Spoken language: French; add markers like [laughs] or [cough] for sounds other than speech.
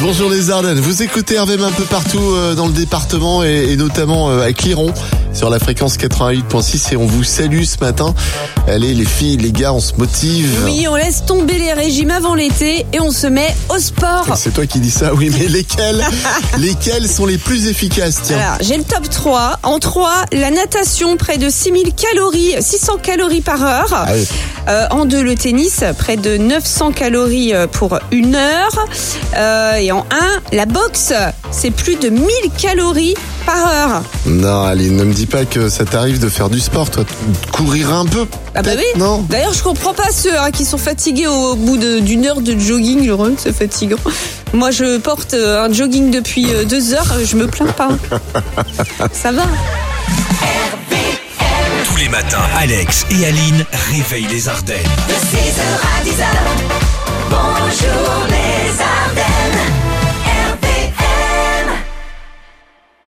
bonjour les Ardennes. Vous écoutez Hervé un peu partout euh, dans le département et, notamment euh, à Cliron sur la fréquence 88.6 et on vous salue ce matin. Allez les filles, les gars, on se motive. Oui, on laisse tomber les régimes avant l'été et on se met au sport. C'est toi qui dis ça, oui, mais lesquels [laughs] Lesquels sont les plus efficaces Tiens. Alors, j'ai le top 3. En 3, la natation, près de 6000 calories, 600 calories par heure. Ah oui. Euh, en 2, le tennis, près de 900 calories euh, pour une heure. Euh, et en 1, la boxe, c'est plus de 1000 calories par heure. Non, Aline, ne me dis pas que ça t'arrive de faire du sport, toi. de Courir un peu. Ah bah oui. Non D'ailleurs, je comprends pas ceux hein, qui sont fatigués au bout d'une heure de jogging. Le run, c'est fatigant. Moi, je porte euh, un jogging depuis euh, deux heures. Je me plains pas. Ça va. Tous les matins, Alex et Aline réveillent les Ardennes. De 6h à 10h, bonjour les Ardennes.